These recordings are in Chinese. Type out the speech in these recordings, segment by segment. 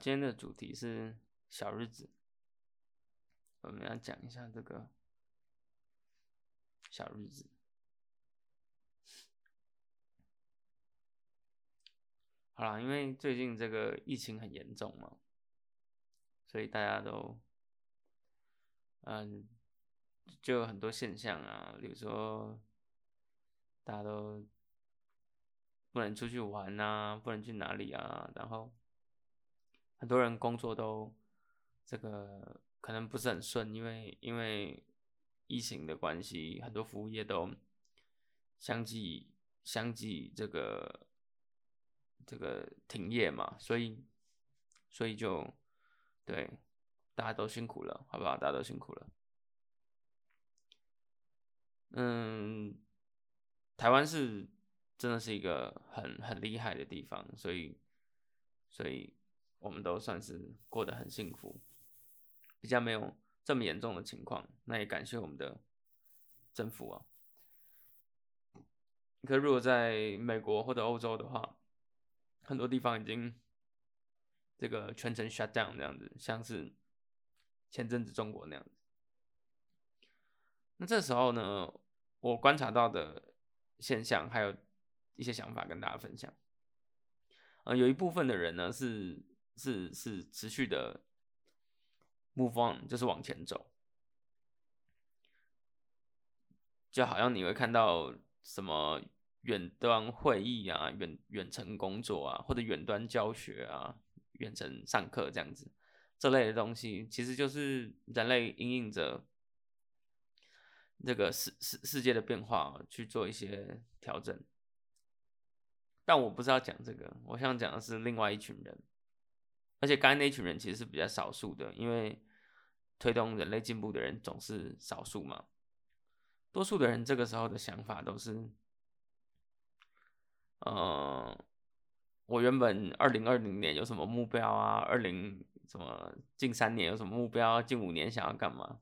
今天的主题是小日子，我们要讲一下这个小日子。好啦，因为最近这个疫情很严重嘛，所以大家都，嗯，就有很多现象啊，比如说大家都不能出去玩啊，不能去哪里啊，然后。很多人工作都这个可能不是很顺，因为因为疫情的关系，很多服务业都相继相继这个这个停业嘛，所以所以就对大家都辛苦了，好不好？大家都辛苦了。嗯，台湾是真的是一个很很厉害的地方，所以所以。我们都算是过得很幸福，比较没有这么严重的情况。那也感谢我们的政府啊。可如果在美国或者欧洲的话，很多地方已经这个全程 shut down 这样子，像是前阵子中国那样子。那这时候呢，我观察到的现象，还有一些想法跟大家分享。呃，有一部分的人呢是。是是持续的 move on，就是往前走，就好像你会看到什么远端会议啊、远远程工作啊，或者远端教学啊、远程上课这样子，这类的东西，其实就是人类因应着这个世世世界的变化去做一些调整。但我不是要讲这个，我想讲的是另外一群人。而且刚才那群人其实是比较少数的，因为推动人类进步的人总是少数嘛。多数的人这个时候的想法都是，呃，我原本二零二零年有什么目标啊？二零什么近三年有什么目标？近五年想要干嘛？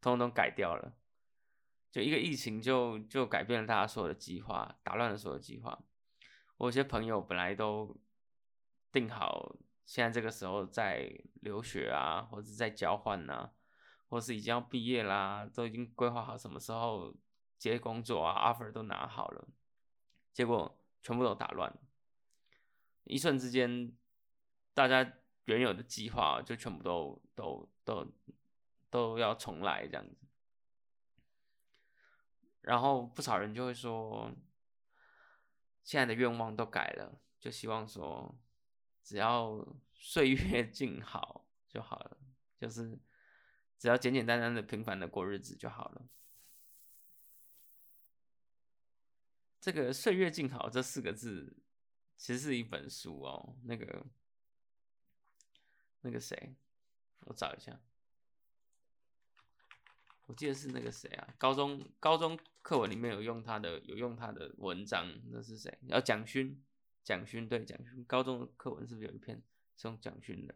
通通改掉了。就一个疫情就就改变了大家所有的计划，打乱了所有计划。我有些朋友本来都定好。现在这个时候在留学啊，或者在交换呐，或是已经要毕业啦，都已经规划好什么时候接工作啊，offer 都拿好了，结果全部都打乱，一瞬之间，大家原有的计划就全部都都都都要重来这样子，然后不少人就会说，现在的愿望都改了，就希望说。只要岁月 静好就好了，就是只要简简单单的、平凡的过日子就好了。这个“岁月静好”这四个字，其实是一本书哦。那个那个谁，我找一下，我记得是那个谁啊？高中高中课文里面有用他的，有用他的文章，那是谁？要蒋勋。蒋勋对蒋勋，高中的课文是不是有一篇是用蒋勋的？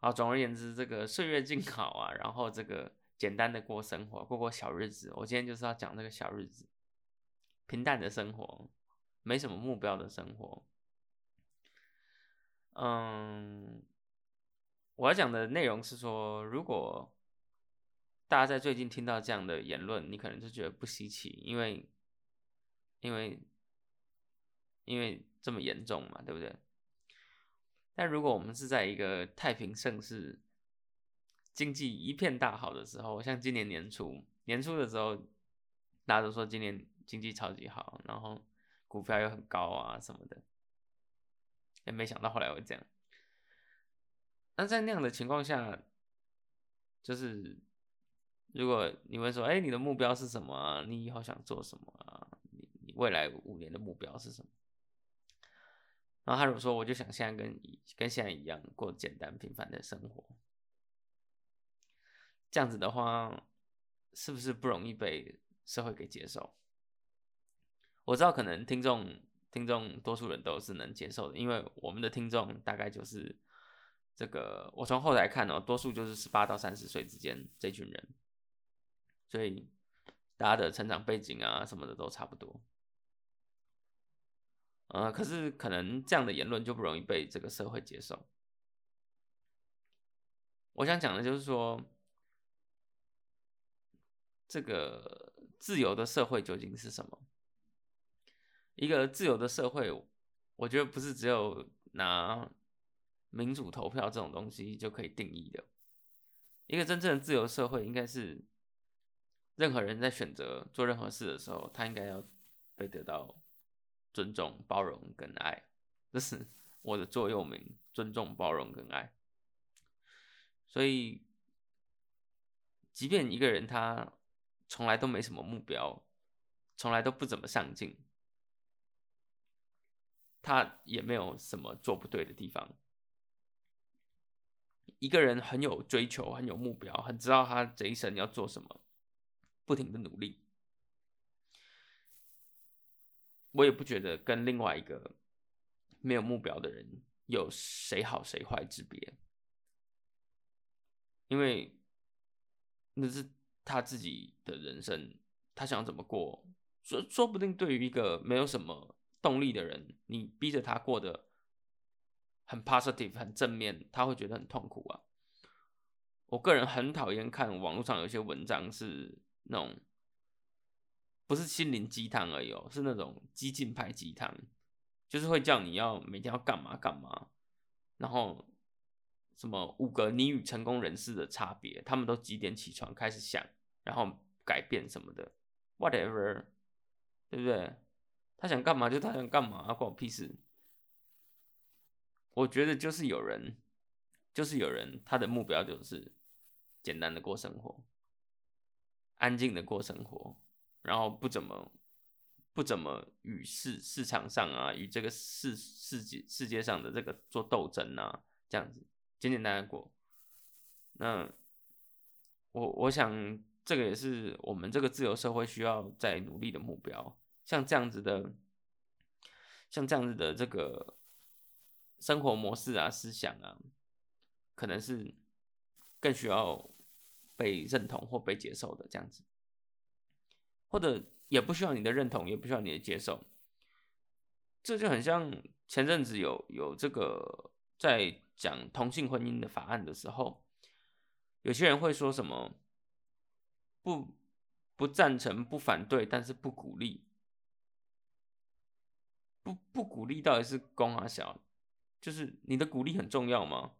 好，总而言之，这个岁月静 好啊，然后这个简单的过生活，过过小日子。我今天就是要讲这个小日子，平淡的生活，没什么目标的生活。嗯，我要讲的内容是说，如果大家在最近听到这样的言论，你可能就觉得不稀奇，因为，因为。因为这么严重嘛，对不对？但如果我们是在一个太平盛世、经济一片大好的时候，像今年年初年初的时候，大家都说今年经济超级好，然后股票又很高啊什么的，也没想到后来会这样。那在那样的情况下，就是如果你问说，哎，你的目标是什么？你以后想做什么啊？你你未来五年的目标是什么？然后他如果说，我就想现在跟跟现在一样过简单平凡的生活，这样子的话，是不是不容易被社会给接受？我知道可能听众听众多数人都是能接受的，因为我们的听众大概就是这个，我从后台看哦，多数就是十八到三十岁之间这群人，所以大家的成长背景啊什么的都差不多。呃，可是可能这样的言论就不容易被这个社会接受。我想讲的就是说，这个自由的社会究竟是什么？一个自由的社会，我觉得不是只有拿民主投票这种东西就可以定义的。一个真正的自由社会，应该是任何人在选择做任何事的时候，他应该要被得到尊重、包容跟爱。这是我的座右铭：尊重、包容跟爱。所以，即便一个人他从来都没什么目标，从来都不怎么上进，他也没有什么做不对的地方。一个人很有追求，很有目标，很知道他这一生要做什么，不停的努力。我也不觉得跟另外一个没有目标的人有谁好谁坏之别，因为那是他自己的人生，他想怎么过，说说不定对于一个没有什么动力的人，你逼着他过得。很 positive，很正面，他会觉得很痛苦啊。我个人很讨厌看网络上有些文章是那种不是心灵鸡汤而已哦，是那种激进派鸡汤，就是会叫你要每天要干嘛干嘛，然后什么五个你与成功人士的差别，他们都几点起床开始想，然后改变什么的，whatever，对不对？他想干嘛就他想干嘛，关我屁事。我觉得就是有人，就是有人，他的目标就是简单的过生活，安静的过生活，然后不怎么不怎么与市市场上啊，与这个世世界世界上的这个做斗争啊，这样子简简单单过。那我我想这个也是我们这个自由社会需要在努力的目标，像这样子的，像这样子的这个。生活模式啊，思想啊，可能是更需要被认同或被接受的这样子，或者也不需要你的认同，也不需要你的接受。这就很像前阵子有有这个在讲同性婚姻的法案的时候，有些人会说什么不不赞成、不反对，但是不鼓励，不不鼓励到底是公啊小？就是你的鼓励很重要吗？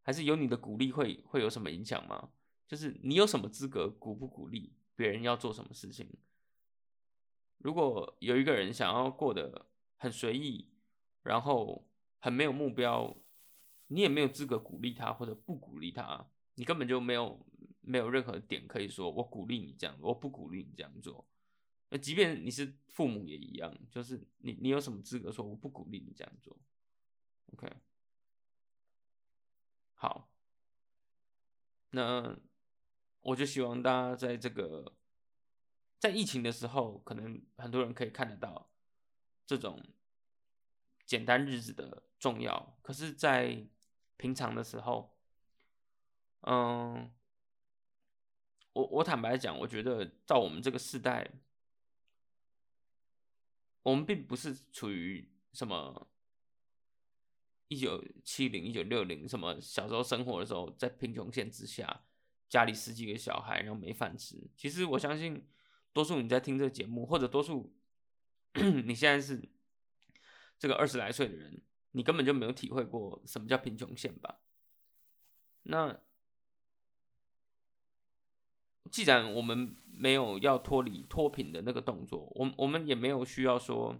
还是有你的鼓励会会有什么影响吗？就是你有什么资格鼓不鼓励别人要做什么事情？如果有一个人想要过得很随意，然后很没有目标，你也没有资格鼓励他或者不鼓励他，你根本就没有没有任何点可以说我鼓励你这样，我不鼓励你这样做。那即便你是父母也一样，就是你你有什么资格说我不鼓励你这样做？OK，好，那我就希望大家在这个在疫情的时候，可能很多人可以看得到这种简单日子的重要。可是，在平常的时候，嗯，我我坦白讲，我觉得到我们这个时代，我们并不是处于什么。一九七零、一九六零，什么小时候生活的时候，在贫穷线之下，家里十几个小孩，然后没饭吃。其实我相信，多数你在听这个节目，或者多数 你现在是这个二十来岁的人，你根本就没有体会过什么叫贫穷线吧？那既然我们没有要脱离脱贫的那个动作，我我们也没有需要说。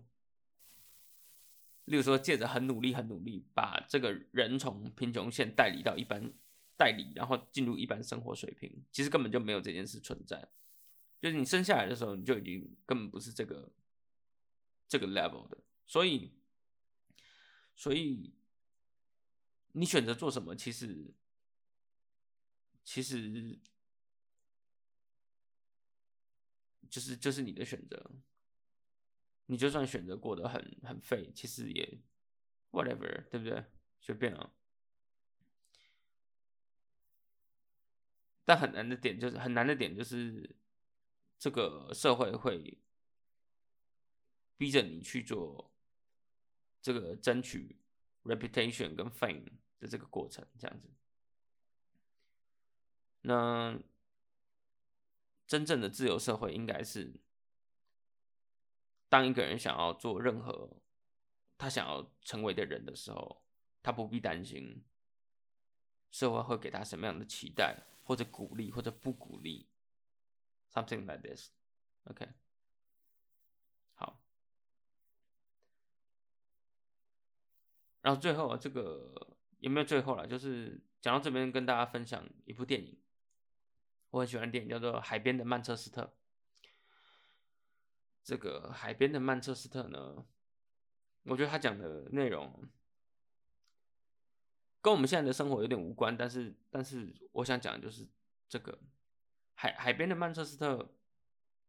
例如说，借着很努力、很努力，把这个人从贫穷线带离到一般代理，然后进入一般生活水平，其实根本就没有这件事存在。就是你生下来的时候，你就已经根本不是这个这个 level 的。所以，所以你选择做什么，其实其实就是就是你的选择。你就算选择过得很很废，其实也 whatever，对不对？随便啊。但很难的点就是很难的点就是这个社会会逼着你去做这个争取 reputation 跟 fame 的这个过程，这样子。那真正的自由社会应该是，当一个人想要做任何他想要成为的人的时候，他不必担心社会会给他什么样的期待，或者鼓励，或者不鼓励，something like this。OK，好。然后最后这个有没有最后了？就是讲到这边，跟大家分享一部电影。我很喜欢电影叫做《海边的曼彻斯特》。这个《海边的曼彻斯特》呢，我觉得他讲的内容跟我们现在的生活有点无关，但是，但是我想讲的就是这个海海边的曼彻斯特，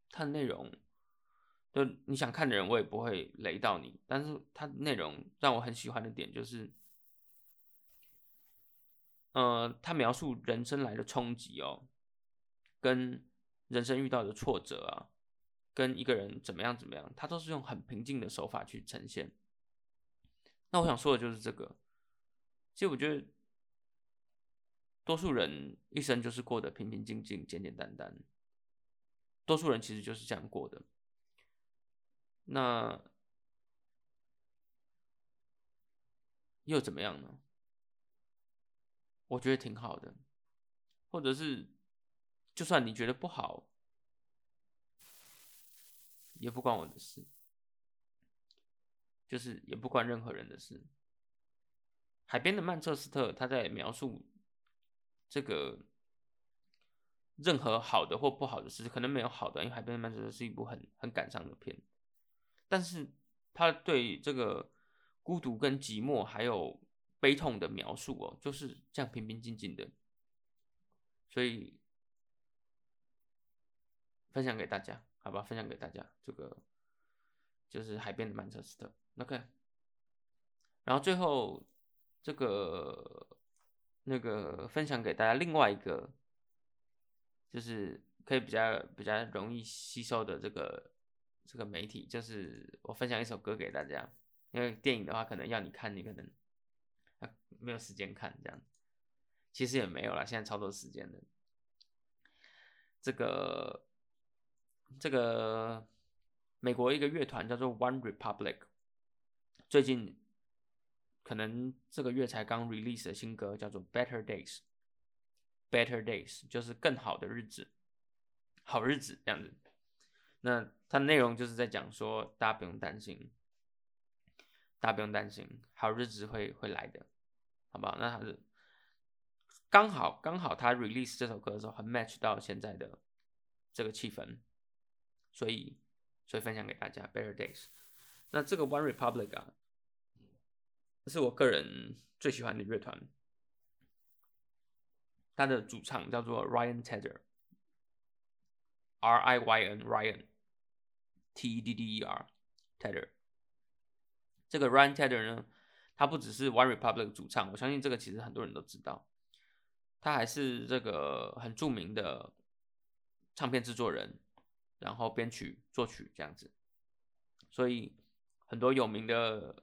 它的内容，就你想看的人，我也不会雷到你。但是它内容让我很喜欢的点就是，呃，他描述人生来的冲击哦。跟人生遇到的挫折啊，跟一个人怎么样怎么样，他都是用很平静的手法去呈现。那我想说的就是这个。其实我觉得，多数人一生就是过得平平静静、简简单单。多数人其实就是这样过的。那又怎么样呢？我觉得挺好的，或者是。就算你觉得不好，也不关我的事，就是也不关任何人的事。海边的曼彻斯特，他在描述这个任何好的或不好的事，可能没有好的，因为海边的曼彻斯特是一部很很感伤的片，但是他对这个孤独跟寂寞还有悲痛的描述哦，就是这样平平静静的，所以。分享给大家，好吧？分享给大家，这个就是海边的曼彻斯特。OK，然后最后这个那个分享给大家另外一个，就是可以比较比较容易吸收的这个这个媒体，就是我分享一首歌给大家。因为电影的话，可能要你看，你可能没有时间看这样。其实也没有了，现在超多时间的。这个。这个美国一个乐团叫做 One Republic，最近可能这个月才刚 release 的新歌叫做 Better Days，Better Days 就是更好的日子，好日子这样子。那它内容就是在讲说，大家不用担心，大家不用担心，好日子会会来的，好不好？那它是刚好刚好他 release 这首歌的时候，很 match 到现在的这个气氛。所以，所以分享给大家 Better Days。那这个 One Republic 啊，这是我个人最喜欢的乐团。他的主唱叫做 Ryan Tedder，R I Y N Ryan T E D D E R Tedder。这个 Ryan Tedder 呢，他不只是 One Republic 主唱，我相信这个其实很多人都知道，他还是这个很著名的唱片制作人。然后编曲、作曲这样子，所以很多有名的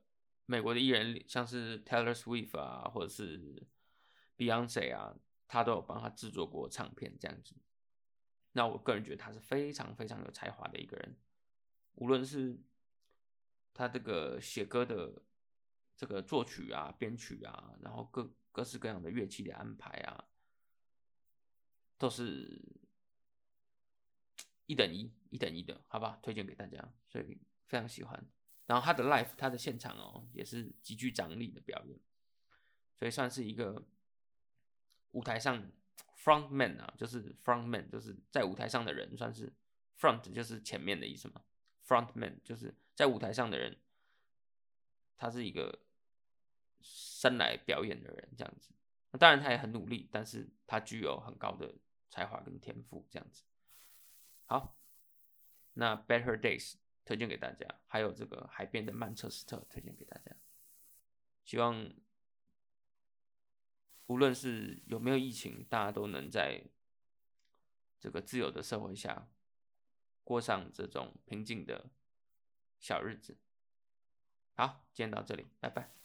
美国的艺人，像是 Taylor Swift 啊，或者是 Beyonce 啊，他都有帮他制作过唱片这样子。那我个人觉得他是非常非常有才华的一个人，无论是他这个写歌的这个作曲啊、编曲啊，然后各各式各样的乐器的安排啊，都是。一等一，一等一的，好吧，推荐给大家，所以非常喜欢。然后他的 live，他的现场哦，也是极具张力的表演，所以算是一个舞台上 front man 啊，就是 front man，就是在舞台上的人，算是 front 就是前面的意思嘛，front man 就是在舞台上的人，他是一个生来表演的人这样子。那当然他也很努力，但是他具有很高的才华跟天赋这样子。好，那 Better Days 推荐给大家，还有这个海边的曼彻斯特推荐给大家。希望无论是有没有疫情，大家都能在这个自由的社会下过上这种平静的小日子。好，今天到这里，拜拜。